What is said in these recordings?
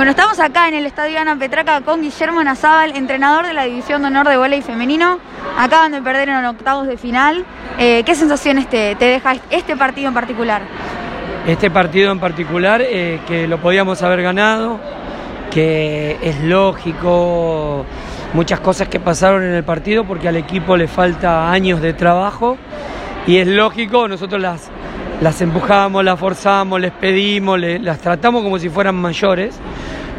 Bueno, estamos acá en el Estadio Ana Petraca con Guillermo Nazábal, entrenador de la División de Honor de Voleibol Femenino. Acaban de perder en octavos de final. Eh, ¿Qué sensaciones te, deja este partido en particular? Este partido en particular, eh, que lo podíamos haber ganado, que es lógico, muchas cosas que pasaron en el partido porque al equipo le falta años de trabajo y es lógico, nosotros las las empujamos, las forzamos, les pedimos, las tratamos como si fueran mayores,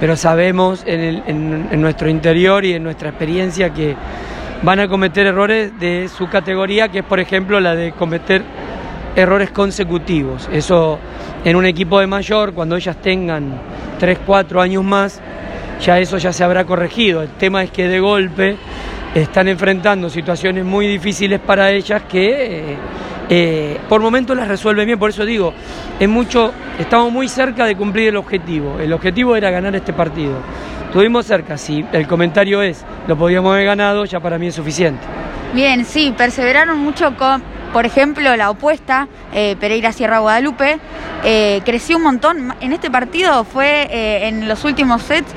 pero sabemos en, nuestro interior y en nuestra experiencia que van a cometer errores de su categoría, que es por ejemplo la de cometer errores consecutivos. Eso en un equipo de mayor, cuando ellas tengan 3, 4 años más, ya eso ya se habrá corregido. El tema es que de golpe están enfrentando situaciones muy difíciles para ellas que... Eh, por momentos las resuelve bien, por eso digo, estamos muy cerca de cumplir el objetivo. El objetivo era ganar este partido. Estuvimos cerca, si el comentario es, lo podíamos haber ganado, ya para mí es suficiente. Bien, sí, perseveraron mucho con, por ejemplo, la opuesta, eh, Pereira Sierra Guadalupe, eh, creció un montón. En este partido fue en los últimos sets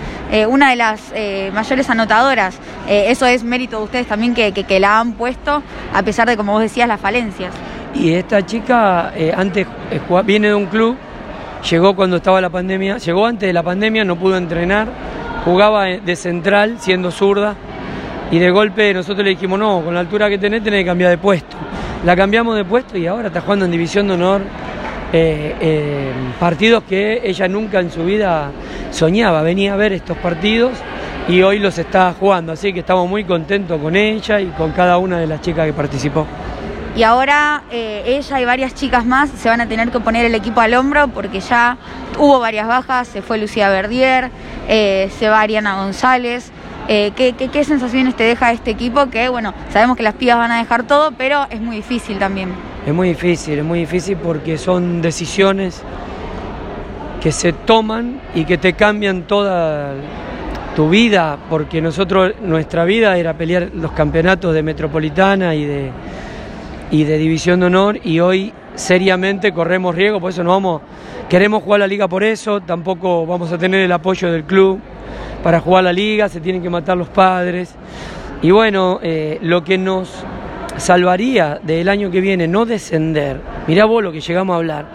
una de las mayores anotadoras. eso es mérito de ustedes también que, la han puesto, a pesar de, como vos decías, las falencias. Y esta chica eh, antes eh, viene de un club, llegó cuando estaba la pandemia, llegó antes de la pandemia, no pudo entrenar, jugaba de central siendo zurda y de golpe nosotros le dijimos, no, con la altura que tenés tenés que cambiar de puesto. La cambiamos de puesto y ahora está jugando en División de Honor eh, partidos que ella nunca en su vida soñaba, venía a ver estos partidos y hoy los está jugando, así que estamos muy contentos con ella y con cada una de las chicas que participó y ahora eh, ella y varias chicas más se van a tener que poner el equipo al hombro porque ya hubo varias bajas, se fue Lucía Verdier, eh, se va Ariana González. Eh, ¿qué, sensaciones te deja este equipo? Que bueno, sabemos que las pibas van a dejar todo, pero es muy difícil también. Es muy difícil, es muy difícil porque son decisiones que se toman y que te cambian toda tu vida, porque nosotros, nuestra vida era pelear los campeonatos de Metropolitana y de, y de División de Honor y hoy seriamente corremos riesgo, por eso no vamos, queremos jugar la liga por eso, tampoco vamos a tener el apoyo del club para jugar la liga, se tienen que matar los padres. Y bueno, eh, lo que nos salvaría del año que viene no descender, mirá vos lo que llegamos a hablar,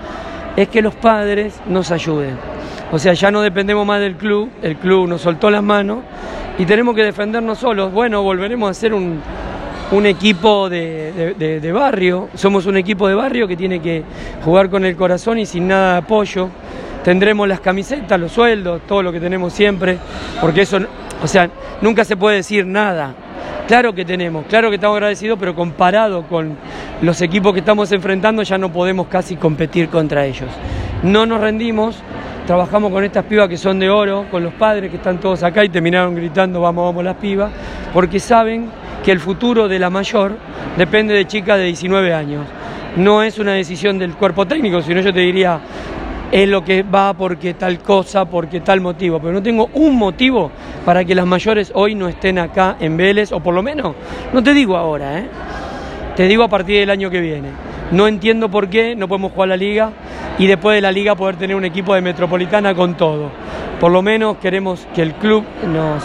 es que los padres nos ayuden. O sea, ya no dependemos más del club, el club nos soltó las manos y tenemos que defendernos solos. Bueno, volveremos a ser un, un equipo de, barrio, somos un equipo de barrio que tiene que jugar con el corazón y sin nada de apoyo. Tendremos las camisetas, los sueldos, todo lo que tenemos siempre, porque eso, o sea, nunca se puede decir nada. Claro que tenemos, claro que estamos agradecidos, pero comparado con los equipos que estamos enfrentando ya no podemos casi competir contra ellos. No nos rendimos, trabajamos con estas pibas que son de oro, con los padres que están todos acá y terminaron gritando vamos, vamos las pibas, porque saben que el futuro de la mayor depende de chicas de 19 años. No es una decisión del cuerpo técnico, sino yo te diría, es lo que va porque tal cosa, porque tal motivo. Pero no tengo un motivo para que las mayores hoy no estén acá en Vélez, o por lo menos, no te digo ahora, ¿eh? te digo a partir del año que viene. No entiendo por qué no podemos jugar la liga y después de la liga poder tener un equipo de Metropolitana con todo. Por lo menos queremos que el club nos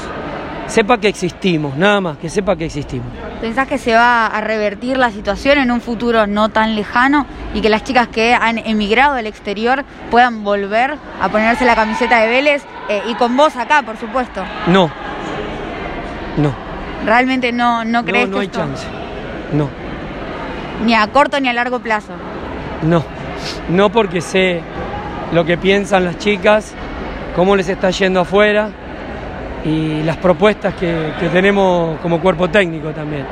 sepa que existimos, nada más, que sepa que existimos. ¿Pensás que se va a revertir la situación en un futuro no tan lejano y que las chicas que han emigrado al exterior puedan volver a ponerse la camiseta de Vélez eh, y con vos acá, por supuesto? No, no. ¿Realmente no, no crees no, no hay chance, no. Ni a corto ni a largo plazo. No, no porque sé lo que piensan las chicas, cómo les está yendo afuera y las propuestas que, tenemos como cuerpo técnico también.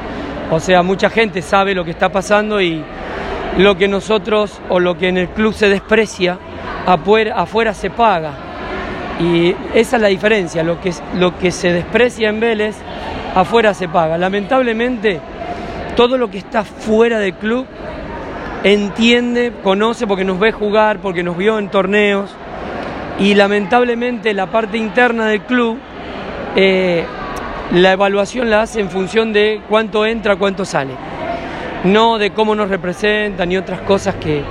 O sea, mucha gente sabe lo que está pasando y lo que nosotros o lo que en el club se desprecia, afuera, se paga. Y esa es la diferencia, lo que, lo que se desprecia en Vélez, afuera se paga. Lamentablemente, todo lo que está fuera del club entiende, conoce porque nos ve jugar, porque nos vio en torneos y lamentablemente la parte interna del club eh, la evaluación la hace en función de cuánto entra, cuánto sale, no de cómo nos representan y otras cosas que,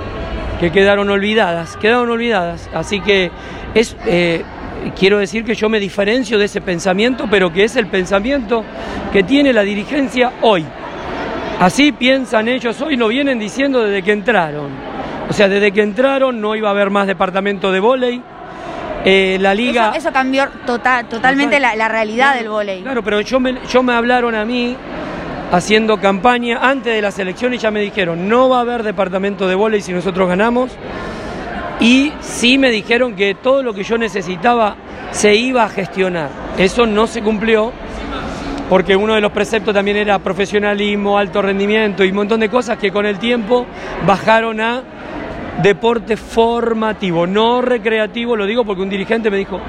quedaron olvidadas, quedaron olvidadas, así que es, eh, quiero decir que yo me diferencio de ese pensamiento, pero que es el pensamiento que tiene la dirigencia hoy. Así piensan ellos hoy, lo vienen diciendo desde que entraron. O sea, desde que entraron no iba a haber más departamento de vóley. Eh, la liga... Eso, cambió tota-, totalmente la, realidad del vóley. Claro, pero yo me, yo me hablaron a mí haciendo campaña antes de las elecciones y ya me dijeron, no va a haber departamento de vóley si nosotros ganamos. Y sí me dijeron que todo lo que yo necesitaba se iba a gestionar. Eso no se cumplió porque uno de los preceptos también era profesionalismo, alto rendimiento y un montón de cosas que con el tiempo bajaron a deporte formativo, no recreativo, lo digo porque un dirigente me dijo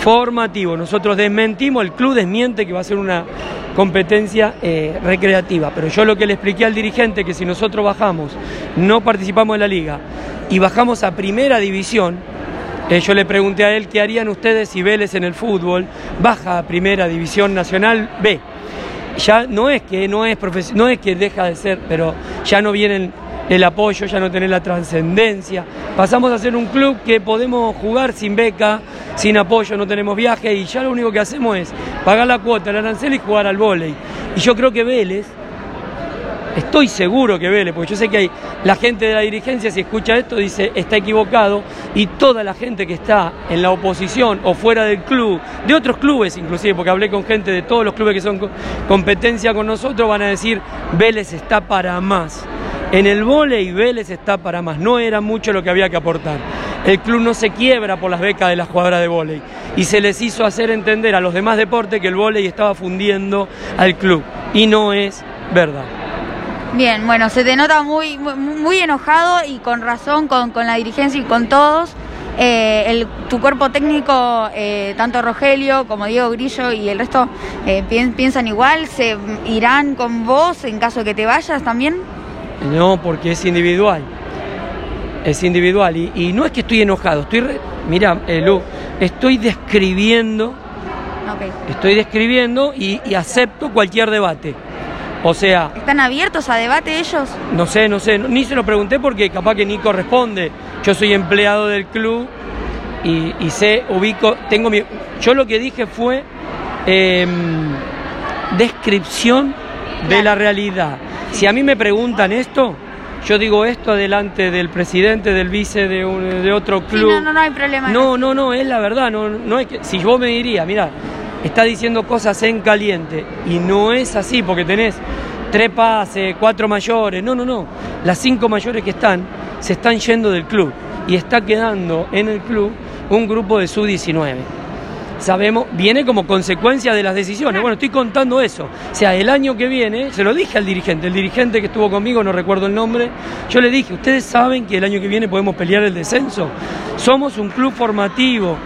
formativo. Nosotros desmentimos, el club desmiente que va a ser una competencia eh, recreativa, pero yo lo que le expliqué al dirigente que si nosotros bajamos, no participamos en la liga y bajamos a primera división, eh, yo le pregunté a él qué harían ustedes si Vélez en el fútbol baja a Primera División Nacional B. Ya no es que no es no es que deja de ser, pero ya no vienen el apoyo, ya no tener la trascendencia. Pasamos a ser un club que podemos jugar sin beca, sin apoyo, no tenemos viaje y ya lo único que hacemos es pagar la cuota, el arancel y jugar al vóley. Y yo creo que Vélez Estoy seguro que Vélez, porque yo sé que la gente de la dirigencia, si escucha esto, dice está equivocado, y toda la gente que está en la oposición o fuera del club, de otros clubes inclusive, porque hablé con gente de todos los clubes que son competencia con nosotros, van a decir Vélez está para más. En el y Vélez está para más, no era mucho lo que había que aportar. El club no se quiebra por las becas de las jugadoras de vóley y se les hizo hacer entender a los demás deportes que el vóley estaba fundiendo al club y no es verdad. Bien, bueno, se te nota muy, muy, enojado y con razón con, la dirigencia y con todos. Eh, tu cuerpo técnico, eh, tanto Rogelio como Diego Grillo y el resto, eh, piensan igual, se irán con vos en caso de que te vayas también. No, porque es individual. Es individual. Y, no es que estoy enojado, estoy. Mira, Lu, estoy describiendo. Estoy describiendo y acepto cualquier debate. O sea... ¿Están abiertos a debate ellos? No sé, no sé, ni se lo pregunté porque capaz que ni corresponde. Yo soy empleado del club y, sé, ubico, tengo mi... Yo lo que dije fue em, descripción de la realidad. Si a mí me preguntan esto, yo digo esto delante del presidente, del vice de, de otro club. no, no, no hay problema. No, no, no, es la verdad. No, no es que, si vos me dirías, mira, está diciendo cosas en caliente y no es así porque tenés tres pases, cuatro mayores, no, no, no, las cinco mayores que están se están yendo del club y está quedando en el club un grupo de sub-19. Sabemos, viene como consecuencia de las decisiones. Bueno, estoy contando eso. O sea, el año que viene, se lo dije al dirigente, el dirigente que estuvo conmigo, no recuerdo el nombre, yo le dije, ustedes saben que el año que viene podemos pelear el descenso. Somos un club formativo,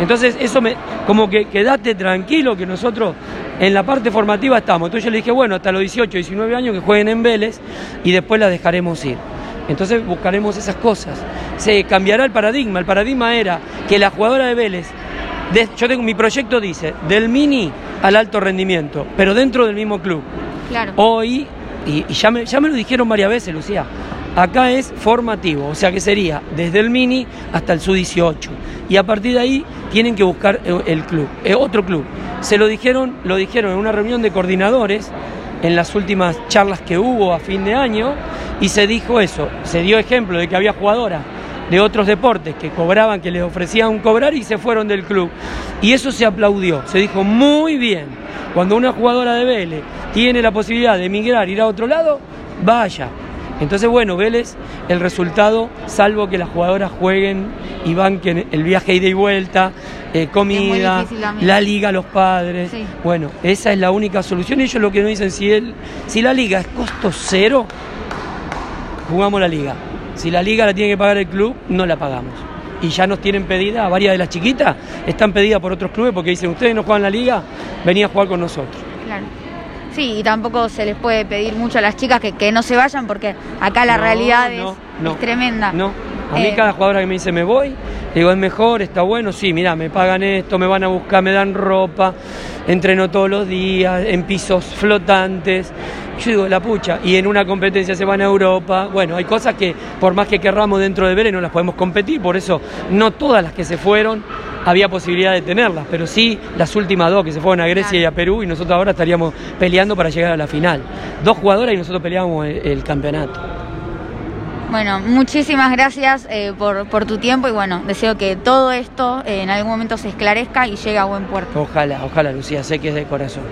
entonces, eso me, como que quedate tranquilo que nosotros en la parte formativa estamos. Entonces yo le dije, bueno, hasta los 18, 19 años que jueguen en Vélez y después la dejaremos ir. Entonces buscaremos esas cosas. Se cambiará el paradigma. El paradigma era que la jugadora de Vélez, yo tengo mi proyecto dice, del mini al alto rendimiento, pero dentro del mismo club. Claro. Hoy, y, ya, me, ya me lo dijeron varias veces, Lucía, Acá es formativo, o sea que sería desde el mini hasta el sub-18. Y a partir de ahí tienen que buscar eh, el club, eh, otro club. Se lo dijeron, lo dijeron en una reunión de coordinadores en las últimas charlas que hubo a fin de año y se dijo eso, se dio ejemplo de que había jugadoras de otros deportes que cobraban, que les ofrecían cobrar y se fueron del club. Y eso se aplaudió, se dijo muy bien. Cuando una jugadora de Vélez tiene la posibilidad de emigrar, ir a otro lado, vaya, entonces, bueno, Vélez, el resultado, salvo que las jugadoras jueguen y banquen el viaje ida y vuelta, eh, comida, la liga, los padres. Bueno, esa es la única solución. Ellos lo que nos dicen, si, si la liga es costo cero, jugamos la liga. Si la liga la tiene que pagar el club, no la pagamos. Y ya nos tienen pedida, varias de las chiquitas están pedidas por otros clubes porque dicen, ustedes no juegan la liga, venía a jugar con nosotros. Claro. Sí, y tampoco se les puede pedir mucho a las chicas que, no se vayan porque acá la realidad es, tremenda. No, a mí eh, cada jugadora que me dice me voy, digo es mejor, está bueno, sí, mira, me pagan esto, me van a buscar, me dan ropa, entreno todos los días, en pisos flotantes. Yo digo, la pucha, y en una competencia se van a Europa. Bueno, hay cosas que por más que querramos dentro de Vélez no las podemos competir, por eso no todas las que se fueron había posibilidad de tenerlas, pero sí las últimas dos que se fueron a Grecia y a Perú y nosotros ahora estaríamos peleando para llegar a la final. Dos jugadoras y nosotros peleábamos el, campeonato. Bueno, muchísimas gracias eh, por, por, tu tiempo y bueno, deseo que todo esto eh, en algún momento se esclarezca y llegue a buen puerto. Ojalá, ojalá Lucía, sé que es de corazón.